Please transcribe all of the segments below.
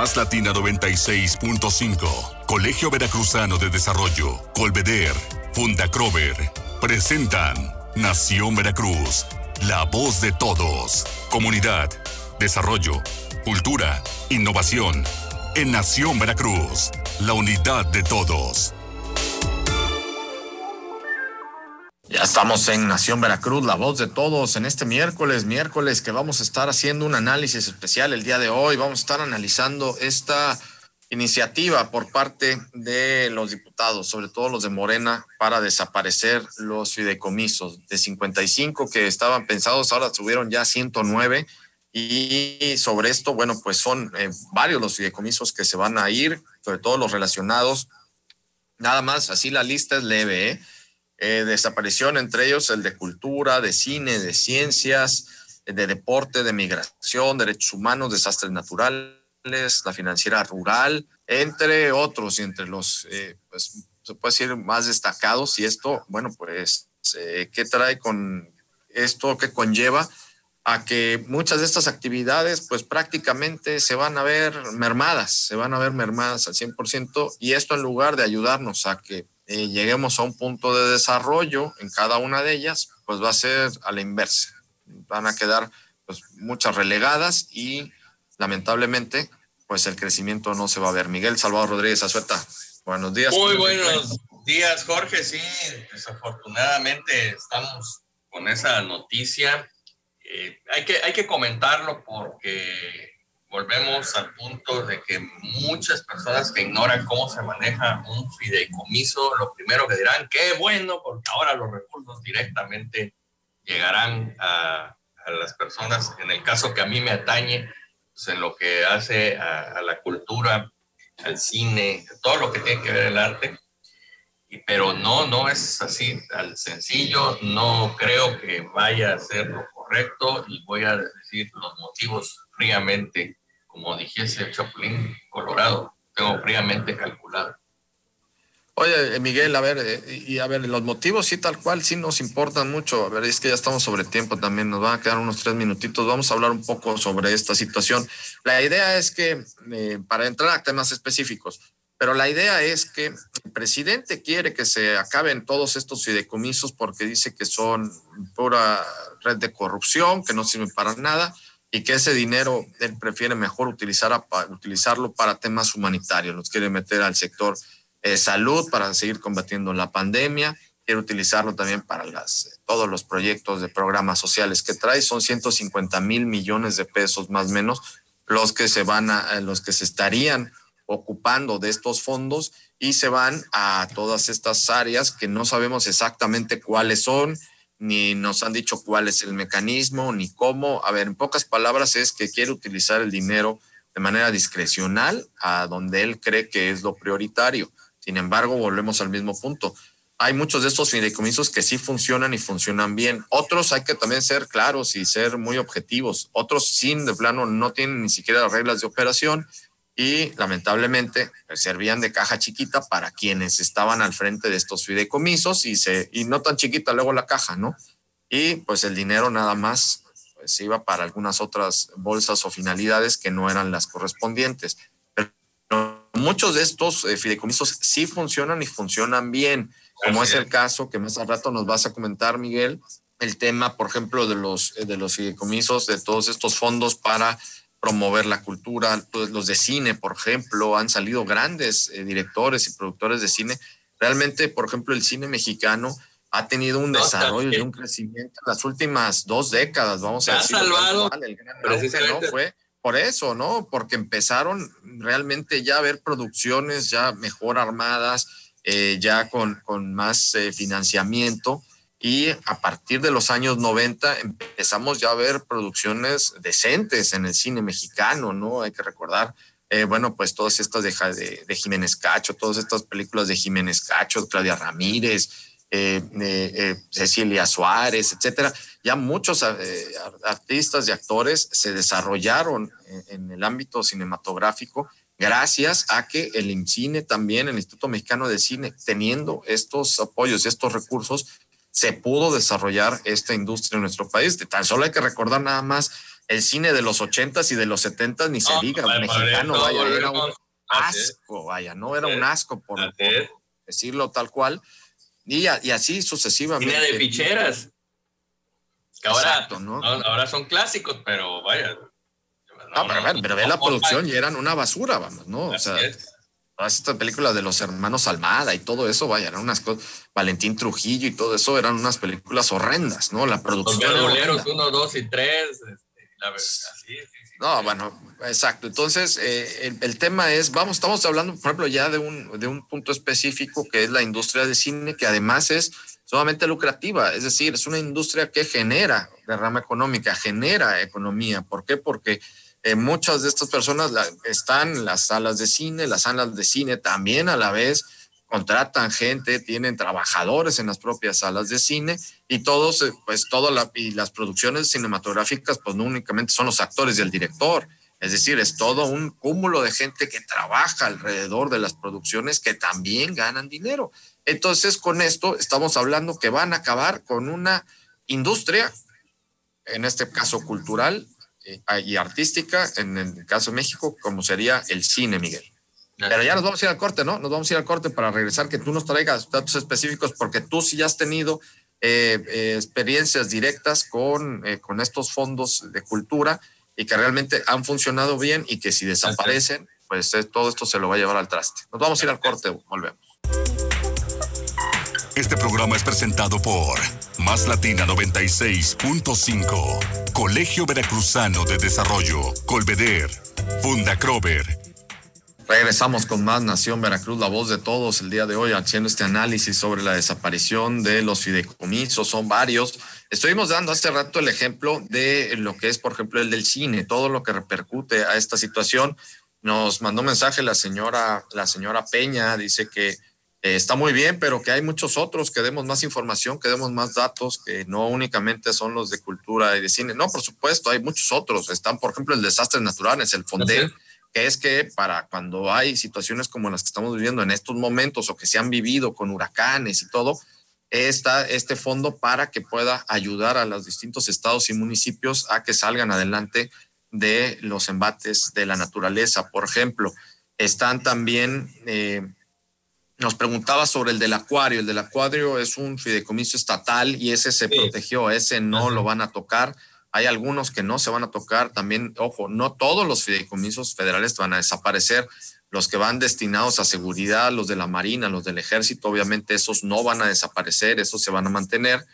Más Latina 96.5, Colegio Veracruzano de Desarrollo, Colveder, Fundacrover, presentan Nación Veracruz, la voz de todos. Comunidad, desarrollo, cultura, innovación. En Nación Veracruz, la unidad de todos. Ya estamos en Nación Veracruz, la voz de todos, en este miércoles, miércoles que vamos a estar haciendo un análisis especial el día de hoy. Vamos a estar analizando esta iniciativa por parte de los diputados, sobre todo los de Morena, para desaparecer los fideicomisos de 55 que estaban pensados, ahora subieron ya 109. Y sobre esto, bueno, pues son eh, varios los fideicomisos que se van a ir, sobre todo los relacionados. Nada más, así la lista es leve, ¿eh? Eh, desaparición, entre ellos el de cultura, de cine, de ciencias, de deporte, de migración, derechos humanos, desastres naturales, la financiera rural, entre otros, y entre los, eh, pues, se puede decir, más destacados. Y esto, bueno, pues, eh, ¿qué trae con esto que conlleva? a que muchas de estas actividades pues prácticamente se van a ver mermadas, se van a ver mermadas al 100% y esto en lugar de ayudarnos a que eh, lleguemos a un punto de desarrollo en cada una de ellas, pues va a ser a la inversa. Van a quedar pues, muchas relegadas y lamentablemente pues el crecimiento no se va a ver. Miguel Salvador Rodríguez Azueta, buenos días. Muy buenos días, Jorge. Sí, desafortunadamente estamos con esa noticia. Eh, hay, que, hay que comentarlo porque volvemos al punto de que muchas personas que ignoran cómo se maneja un fideicomiso, lo primero que dirán, qué bueno, porque ahora los recursos directamente llegarán a, las personas, en el caso que a mí me atañe, pues en lo que hace a, a, la cultura, al cine, todo lo que tiene que ver el arte. Y, pero no, no es así al sencillo, no creo que vaya a ser lo correcto y voy a decir los motivos fríamente como dijese el Chapulín Colorado, tengo fríamente calculado. Oye, eh, Miguel, a ver, eh, y a ver, los motivos sí tal cual sí nos importan mucho. A ver, es que ya estamos sobre tiempo también, nos van a quedar unos tres minutitos. Vamos a hablar un poco sobre esta situación. La idea es que, eh, para entrar a temas específicos, pero la idea es que el presidente quiere que se acaben todos estos fideicomisos porque dice que son pura red de corrupción, que no sirven para nada y que ese dinero él prefiere mejor utilizar utilizarlo para temas humanitarios. Los quiere meter al sector eh, salud para seguir combatiendo la pandemia. Quiere utilizarlo también para las, todos los proyectos de programas sociales que trae. Son 150 mil millones de pesos más o menos los que se van a, eh, los que se estarían ocupando de estos fondos y se van a todas estas áreas que no sabemos exactamente cuáles son, ni nos han dicho cuál es el mecanismo, ni cómo. A ver, en pocas palabras es que quiere utilizar el dinero de manera discrecional a donde él cree que es lo prioritario. Sin embargo, volvemos al mismo punto. Hay muchos de estos fideicomisos que sí funcionan y funcionan bien. Otros hay que también ser claros y ser muy objetivos. Otros sin de plano no tienen ni siquiera las reglas de operación y lamentablemente pues, servían de caja chiquita para quienes estaban al frente de estos fideicomisos y, se, y no tan chiquita luego la caja, ¿no? Y pues el dinero nada más pues, iba para algunas otras bolsas o finalidades que no eran las correspondientes. Pero muchos de estos eh, fideicomisos sí funcionan y funcionan bien, como es el caso que más al rato nos vas a comentar, Miguel, el tema, por ejemplo, de los, de los fideicomisos, de todos estos fondos para promover la cultura. Pues, los de cine, por ejemplo, han salido grandes eh, directores y productores de cine. Realmente, por ejemplo, el cine mexicano ha tenido un desarrollo y un crecimiento en las últimas dos décadas, vamos a decir. salvado. El gran ¿no? Fue por eso, ¿no? Porque empezaron realmente ya a ver producciones ya mejor armadas, eh, ya con, con más eh, financiamiento y a partir de los años 90 empezamos ya a ver producciones decentes en el cine mexicano, ¿no? Hay que recordar, eh, bueno, pues todas estas de, de, Jiménez Cacho, todas estas películas de Jiménez Cacho, Claudia Ramírez, eh, eh, Cecilia Suárez, etcétera. Ya muchos artistas y actores se desarrollaron en, el ámbito cinematográfico gracias a que el IMCINE también, el Instituto Mexicano de Cine, teniendo estos apoyos, y estos recursos, se pudo desarrollar esta industria en nuestro país. Tan solo hay que recordar nada más El cine de los ochentas y de los setentas ni se diga, mexicano, vaya, era un asco, vaya, no era un asco por, decirlo tal cual. Y, y así sucesivamente. Cine de ficheras. Que ahora, ahora son clásicos, pero vaya. No, pero, pero, ve la producción y eran una basura, vamos, ¿no? O sea, todas estas películas de los hermanos Almada y todo eso, vaya, eran unas cosas, Valentín Trujillo y todo eso eran unas películas horrendas, ¿no? La producción. Los boleros uno, dos y tres, este, la verdad, así, No, bueno, exacto. Entonces, eh, el, tema es, vamos, estamos hablando, por ejemplo, ya de un, de un punto específico que es la industria de cine, que además es sumamente lucrativa, es decir, es una industria que genera derrama económica, genera economía. ¿Por qué? Porque eh, muchas de estas personas están en las salas de cine, las salas de cine también a la vez contratan gente, tienen trabajadores en las propias salas de cine y todos, eh, pues todo la, las producciones cinematográficas, pues no únicamente son los actores y el director, es decir, es todo un cúmulo de gente que trabaja alrededor de las producciones que también ganan dinero. Entonces, con esto estamos hablando que van a acabar con una industria, en este caso cultural, y artística, en el caso de México, como sería el cine, Miguel. Pero ya nos vamos a ir al corte, ¿no? Nos vamos a ir al corte para regresar, que tú nos traigas datos específicos, porque tú sí has tenido eh, eh, experiencias directas con, con estos fondos de cultura y que realmente han funcionado bien y que si desaparecen, pues todo esto se lo va a llevar al traste. Nos vamos a ir al corte, volvemos. Este programa es presentado por Más Latina 96.5, Colegio Veracruzano de Desarrollo, Colveder, Funda Crover. Regresamos con más Nación Veracruz, la voz de todos el día de hoy, haciendo este análisis sobre la desaparición de los fideicomisos. Son varios. Estuvimos dando hace rato el ejemplo de lo que es, por ejemplo, el del cine, todo lo que repercute a esta situación. Nos mandó un mensaje la señora, la señora Peña, dice que eh, está muy bien, pero que hay muchos otros que demos más información, que demos más datos, que no únicamente son los de cultura y de cine. No, por supuesto, hay muchos otros. Están, por ejemplo, el desastre natural, es el FONDEL, que es que para cuando hay situaciones como las que estamos viviendo en estos momentos o que se han vivido con huracanes y todo, está este fondo para que pueda ayudar a los distintos estados y municipios a que salgan adelante de los embates de la naturaleza. Por ejemplo, están también... Eh, nos preguntaba sobre el del acuario. El del acuario es un fideicomiso estatal y ese se protegió, ese no lo van a tocar. Hay algunos que no se van a tocar. También, ojo, no todos los fideicomisos federales van a desaparecer. Los que van destinados a seguridad, los de la Marina, los del Ejército, obviamente esos no van a desaparecer, esos se van a mantener,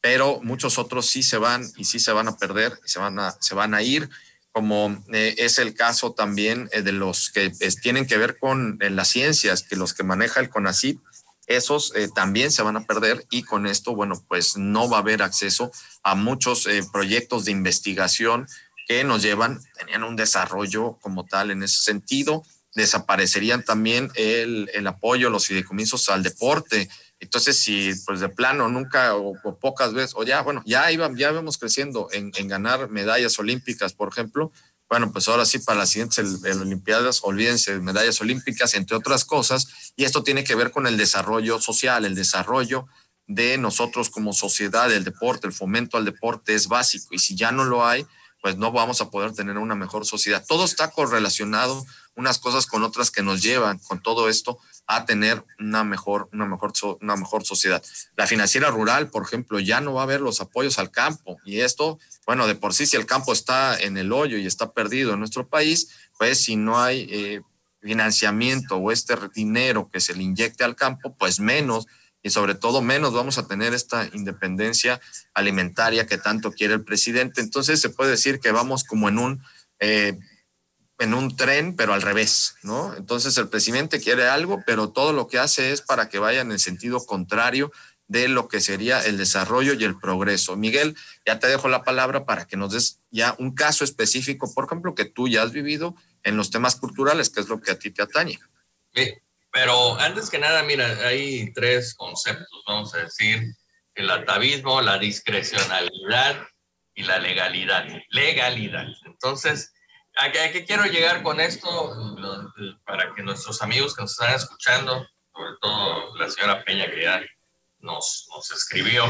pero muchos otros sí se van y sí se van a perder, se van a, se van a ir como eh, es el caso también eh, de los que tienen que ver con eh, las ciencias, que los que maneja el CONACYT, esos también se van a perder y con esto, bueno, pues no va a haber acceso a muchos proyectos de investigación que nos llevan, tenían un desarrollo como tal en ese sentido. Desaparecerían también el, el apoyo, los fideicomisos al deporte, entonces, si pues de plano nunca o, pocas veces, o ya, bueno, ya iban, ya íbamos creciendo en, ganar medallas olímpicas, por ejemplo, bueno, pues ahora sí, para las siguientes Olimpiadas, olvídense de medallas olímpicas, entre otras cosas, y esto tiene que ver con el desarrollo social, el desarrollo de nosotros como sociedad, el deporte, el fomento al deporte es básico, y si ya no lo hay, pues no vamos a poder tener una mejor sociedad. Todo está correlacionado, unas cosas con otras que nos llevan con todo esto a tener una mejor, una mejor, una mejor sociedad. La financiera rural, por ejemplo, ya no va a haber los apoyos al campo y esto, bueno, de por sí si el campo está en el hoyo y está perdido en nuestro país, pues si no hay eh, financiamiento o este dinero que se le inyecte al campo, pues menos y sobre todo menos vamos a tener esta independencia alimentaria que tanto quiere el presidente. Entonces se puede decir que vamos como en un eh, en un tren, pero al revés, ¿no? Entonces el presidente quiere algo, pero todo lo que hace es para que vaya en el sentido contrario de lo que sería el desarrollo y el progreso. Miguel, ya te dejo la palabra para que nos des ya un caso específico, por ejemplo, que tú ya has vivido en los temas culturales, que es lo que a ti te atañe. Sí, pero antes que nada, mira, hay tres conceptos, vamos a decir, el atavismo, la discrecionalidad y la legalidad. Legalidad. Entonces, ¿A qué, quiero llegar con esto? Para que nuestros amigos que nos están escuchando, sobre todo la señora Peña que ya nos, nos escribió,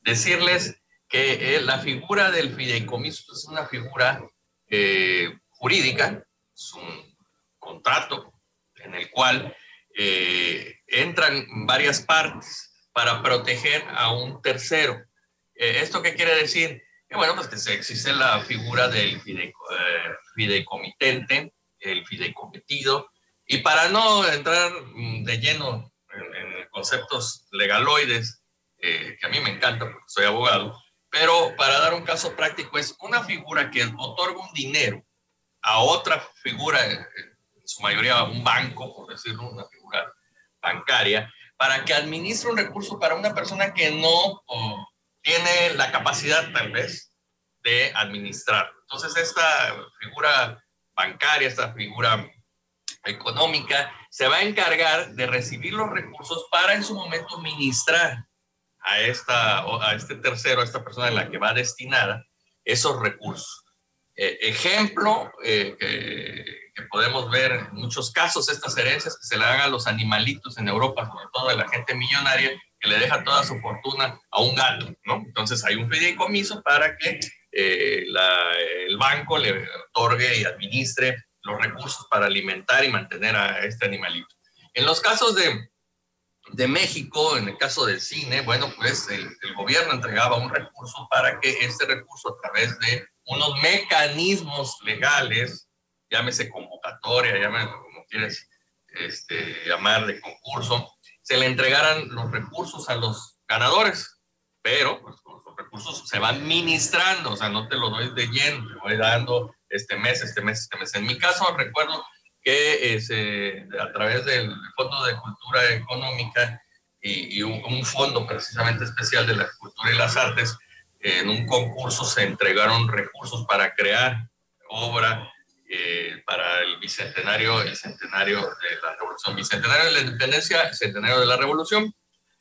decirles que eh, la figura del fideicomiso es una figura eh, jurídica, es un contrato en el cual eh, entran varias partes para proteger a un tercero. ¿Esto qué quiere decir? Que bueno, pues que existe la figura del fideicomitente, el fideicometido, y para no entrar mm, de lleno en, conceptos legaloides, que a mí me encanta porque soy abogado, pero para dar un caso práctico, es una figura que otorga un dinero a otra figura, en su mayoría un banco, por decirlo, una figura bancaria, para que administre un recurso para una persona que no tiene la capacidad tal vez de administrar. Entonces esta figura bancaria, esta figura económica, se va a encargar de recibir los recursos para en su momento ministrar a, esta, a este tercero, a esta persona en la que va destinada esos recursos. Eh, ejemplo eh, que, podemos ver en muchos casos, estas herencias que se le dan a los animalitos en Europa, sobre todo a la gente millonaria, le deja toda su fortuna a un gato, ¿no? Entonces hay un fideicomiso para que eh, el banco le otorgue y administre los recursos para alimentar y mantener a este animalito. En los casos de, de México, en el caso del cine, bueno, pues el, gobierno entregaba un recurso para que este recurso a través de unos mecanismos legales, llámese convocatoria, llámese como quieres este, llamar de concurso, se le entregaran los recursos a los ganadores, pero pues, los recursos se van ministrando, o sea, no te lo doy de lleno, te voy dando este mes, este mes, este mes. En mi caso recuerdo que a través del Fondo de Cultura Económica y, un, fondo precisamente especial de la cultura y las artes, en un concurso se entregaron recursos para crear obra eh, para el bicentenario, el centenario de la revolución, bicentenario de la independencia, centenario de la revolución.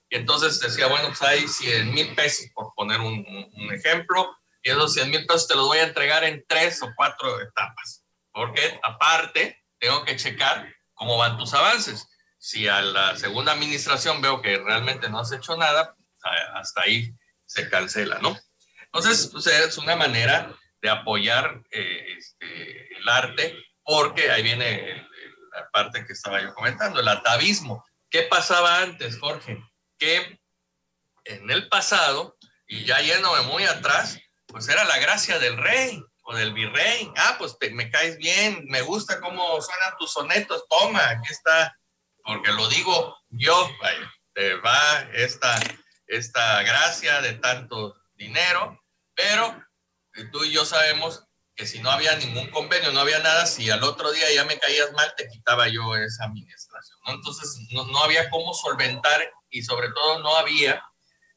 Y entonces decía, bueno, pues hay 100 mil pesos, por poner un, un ejemplo, y esos 100 mil pesos te los voy a entregar en tres o cuatro etapas. Porque aparte, tengo que checar cómo van tus avances. Si a la segunda administración veo que realmente no has hecho nada, hasta ahí se cancela, ¿no? Entonces, pues, es una manera de apoyar eh, este, el arte, porque ahí viene la parte que estaba yo comentando, el atavismo. ¿Qué pasaba antes, Jorge? Que en el pasado, y ya yéndome muy atrás, pues era la gracia del rey o del virrey. Ah, pues me caes bien, me gusta cómo suenan tus sonetos, toma, aquí está, porque lo digo yo, te va esta, esta gracia de tanto dinero, pero tú y yo sabemos que si no había ningún convenio, no había nada, si al otro día ya me caías mal, te quitaba yo esa administración, ¿no? Entonces no, no había cómo solventar y sobre todo no había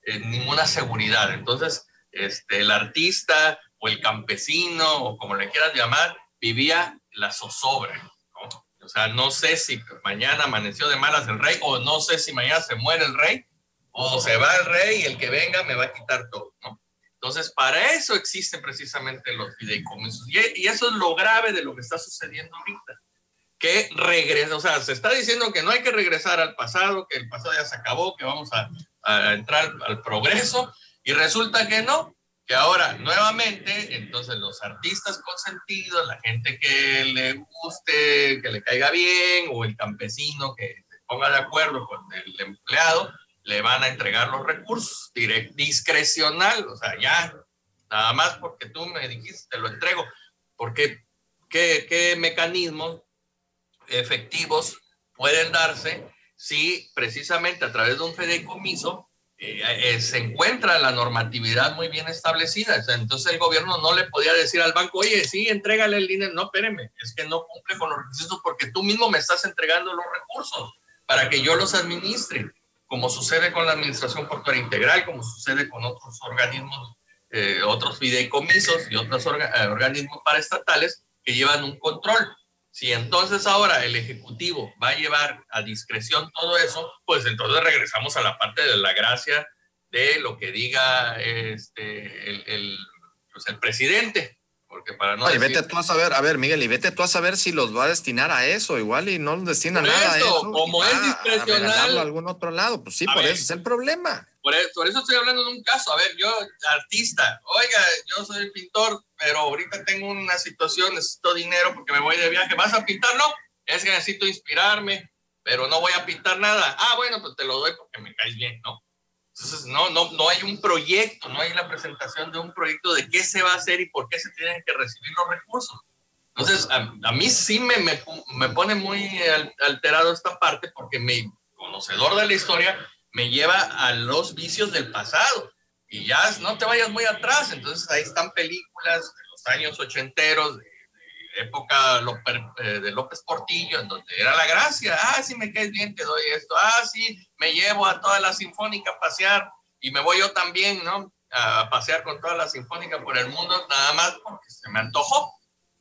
eh, ninguna seguridad. Entonces, este, el artista o el campesino, o como le quieras llamar, vivía la zozobra. O sea, no sé si mañana amaneció de malas el rey, o no sé si mañana se muere el rey, o se va el rey y el que venga me va a quitar todo. ¿no? Entonces, para eso existen precisamente los fideicomisos. Y, eso es lo grave de lo que está sucediendo ahorita. Que regresa, o sea, se está diciendo que no hay que regresar al pasado, que el pasado ya se acabó, que vamos a, a entrar al progreso, y resulta que no, que ahora nuevamente, entonces los artistas consentidos, la gente que le guste, que le caiga bien, o el campesino que se ponga de acuerdo con el empleado, le van a entregar los recursos direct, discrecional, o sea, ya, nada más porque tú me dijiste, te lo entrego, porque qué, qué mecanismos efectivos pueden darse si precisamente a través de un fideicomiso eh, eh, se encuentra la normatividad muy bien establecida. entonces el gobierno no le podía decir al banco, oye, sí, entrégale el dinero. No, espéreme, es que no cumple con los requisitos porque tú mismo me estás entregando los recursos para que yo los administre, como sucede con la Administración Portuaria Integral, como sucede con otros organismos, eh, otros fideicomisos y otros organismos paraestatales que llevan un control. Si entonces ahora el Ejecutivo va a llevar a discreción todo eso, pues entonces regresamos a la parte de la gracia de lo que diga este, el, el, pues el presidente. Porque para no. y vete tú a saber, a ver, Miguel, y vete tú a saber si los va a destinar a eso, igual y no los destina nada a eso. Como es discrecional. A algún otro lado, pues sí, por eso es el problema. por, eso, por eso estoy hablando de un caso. A ver, yo, artista, oiga, yo soy pintor, pero ahorita tengo una situación, necesito dinero porque me voy de viaje. ¿Vas a pintar? No, es que necesito inspirarme, pero no voy a pintar nada. Ah, bueno, pues te lo doy porque me caes bien, ¿no? Entonces, no, no, no hay un proyecto, no hay la presentación de un proyecto de qué se va a hacer y por qué se tienen que recibir los recursos. Entonces, a, mí sí me, me, me, pone muy alterado esta parte porque me, conocedor de la historia, me lleva a los vicios del pasado. Y ya no te vayas muy atrás. Entonces, ahí están películas de los años ochenteros, época eh, de López Portillo, en donde era la gracia. Ah, sí, me caes bien, te doy esto. Ah, sí, me llevo a toda la sinfónica a pasear y me voy yo también, ¿no? A pasear con toda la sinfónica por el mundo, nada más porque se me antojó.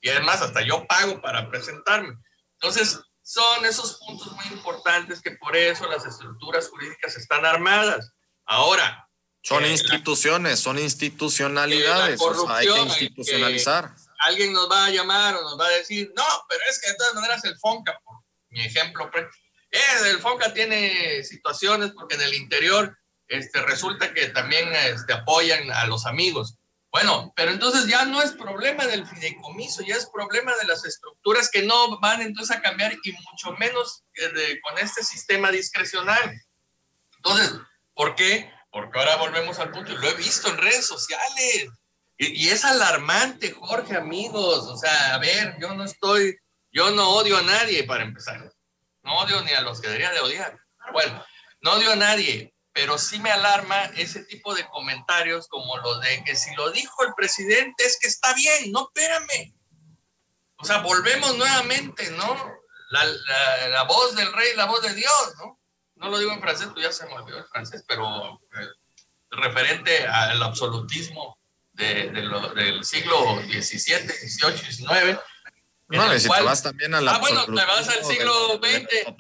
Y además, hasta yo pago para presentarme. Entonces, son esos puntos muy importantes que por eso las estructuras jurídicas están armadas. Ahora. Son eh, instituciones, son institucionalidades. hay que institucionalizar alguien nos va a llamar o nos va a decir, no, pero es que de todas maneras el FONCA, por mi ejemplo, pues, el FONCA tiene situaciones porque en el interior este, resulta que también este, apoyan a los amigos. Bueno, pero entonces ya no es problema del fideicomiso, ya es problema de las estructuras que no van entonces a cambiar y mucho menos con este sistema discrecional. Entonces, ¿por qué? Porque ahora volvemos al punto, y lo he visto en redes sociales, y, es alarmante, Jorge, amigos. O sea, a ver, yo no estoy, yo no odio a nadie para empezar. No odio ni a los que debería de odiar. Bueno, no odio a nadie, pero sí me alarma ese tipo de comentarios como lo de que si lo dijo el presidente es que está bien, no, espérame. O sea, volvemos nuevamente, ¿no? La, la, voz del rey, la voz de Dios, ¿no? No lo digo en francés, tú ya se me olvidó el francés, pero eh, referente al absolutismo de, del siglo XVII, XVIII, XIX. No, y si te vas también a la... Ah, bueno, te vas al siglo XX.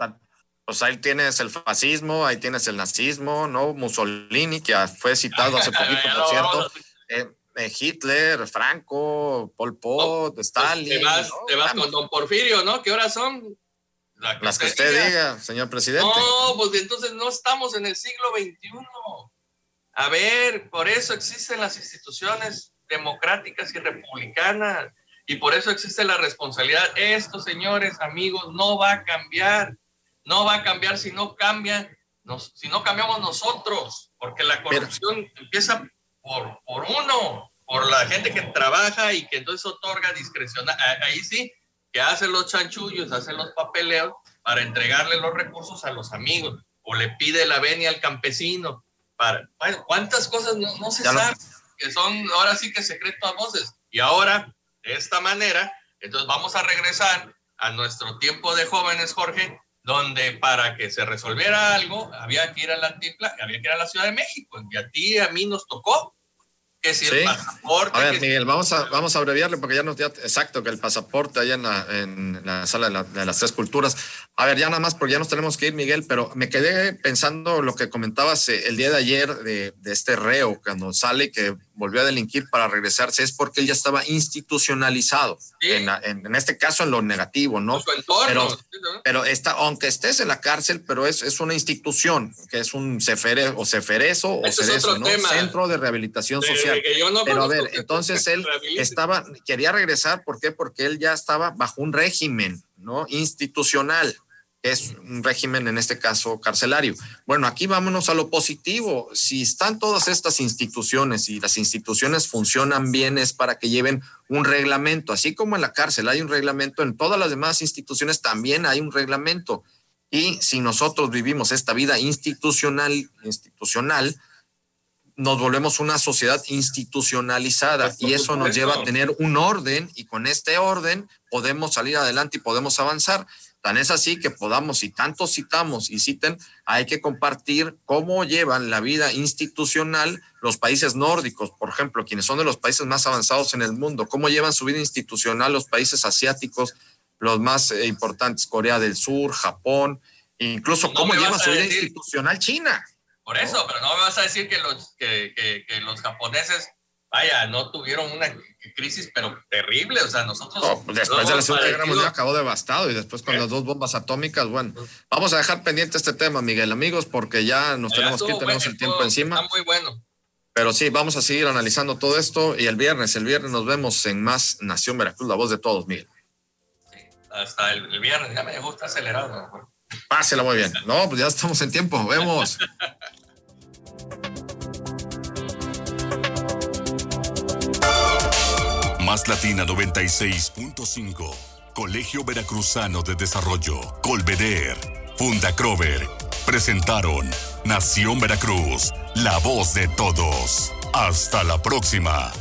Pues ahí tienes el fascismo, ahí tienes el nazismo, ¿no? Mussolini, que fue citado hace poquito, por cierto. Eh, eh, Hitler, Franco, Pol Pot, pues, Stalin. Te vas, te vas con Don Porfirio, ¿no? ¿Qué horas son? Las que usted diga, señor presidente. No, pues entonces no estamos en el siglo XXI. A ver, por eso existen las instituciones democráticas y republicanas y por eso existe la responsabilidad. Esto, señores, amigos, no va a cambiar. No va a cambiar si no cambian, si no cambiamos nosotros, porque la corrupción empieza por, por uno, por la gente que trabaja y que entonces otorga discreción. Ahí sí, que hace los chanchullos, hace los papeleos para entregarle los recursos a los amigos, o le pide la venia al campesino, ¿Cuántas cosas no, se saben? Que son ahora sí que secreto a voces. Y ahora, de esta manera, entonces vamos a regresar a nuestro tiempo de jóvenes, Jorge, donde para que se resolviera algo había que ir a la había que ir a la Ciudad de México. Y a ti, a mí nos tocó que si el pasaporte. A ver, Miguel, vamos a, vamos a abreviarle porque ya nos dio exacto que el pasaporte allá en la, en la sala de, de, las tres culturas. A ver, ya nada más porque ya nos tenemos que ir, Miguel, pero me quedé pensando lo que comentabas eh, el día de ayer de, de este reo, cuando sale que volvió a delinquir para regresarse, es porque él ya estaba institucionalizado. En, en, este caso, en lo negativo, ¿no? pero, pero está, aunque estés en la cárcel, pero es, es una institución, que es un cefere, o ceferezo o cerezo, ¿no? Centro de Rehabilitación Social. pero a ver, entonces él estaba, quería regresar, ¿por qué? Porque él ya estaba bajo un régimen, ¿no? Institucional es un régimen, en este caso, carcelario. Bueno, aquí vámonos a lo positivo. Si están todas estas instituciones y las instituciones funcionan bien, es para que lleven un reglamento. Así como en la cárcel hay un reglamento, en todas las demás instituciones también hay un reglamento. Y si nosotros vivimos esta vida institucional, institucional, nos volvemos una sociedad institucionalizada y eso nos lleva a tener un orden y con este orden podemos salir adelante y podemos avanzar. Tan es así que podamos, si tanto citamos y citen, hay que compartir cómo llevan la vida institucional los países nórdicos, por ejemplo, quienes son de los países más avanzados en el mundo, cómo llevan su vida institucional los países asiáticos, los más eh, importantes, Corea del Sur, Japón, incluso cómo lleva su vida institucional China. Por eso, pero no me vas a decir que los, que, que, los japoneses vaya, no tuvieron una crisis, pero terrible. O sea, nosotros. Pues después de la Segunda Guerra Mundial acabó devastado y después con las dos bombas atómicas, bueno, vamos a dejar pendiente este tema, Miguel, amigos, porque ya nos tenemos que ir, tenemos el tiempo encima. Está muy bueno. Pero sí, vamos a seguir analizando todo esto y el viernes, el viernes nos vemos en más Nación Veracruz, la voz de todos, Miguel. Sí, hasta el, viernes, ya me gusta acelerado. Pásela muy bien. No, pues ya estamos en tiempo, vemos. Más Latina 96.5. Colegio Veracruzano de Desarrollo. Colveder. Funda Crover. Presentaron Nación Veracruz. La voz de todos. Hasta la próxima.